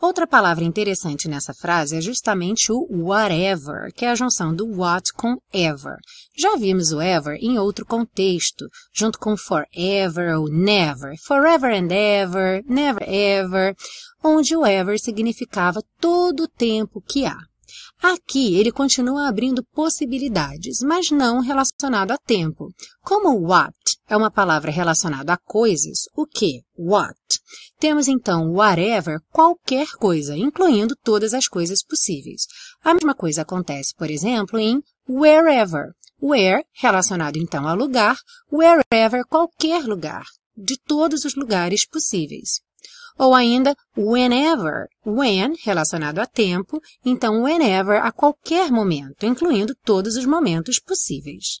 Outra palavra interessante nessa frase é justamente o whatever, que é a junção do what com ever. Já vimos o ever em outro contexto, junto com forever ou never, forever and ever, never ever, onde o ever significava todo o tempo que há. Aqui ele continua abrindo possibilidades, mas não relacionado a tempo. Como what é uma palavra relacionada a coisas, o que? What. Temos então whatever, qualquer coisa, incluindo todas as coisas possíveis. A mesma coisa acontece, por exemplo, em wherever. Where, relacionado então a lugar, wherever, qualquer lugar, de todos os lugares possíveis. Ou ainda whenever, when relacionado a tempo, então whenever a qualquer momento, incluindo todos os momentos possíveis.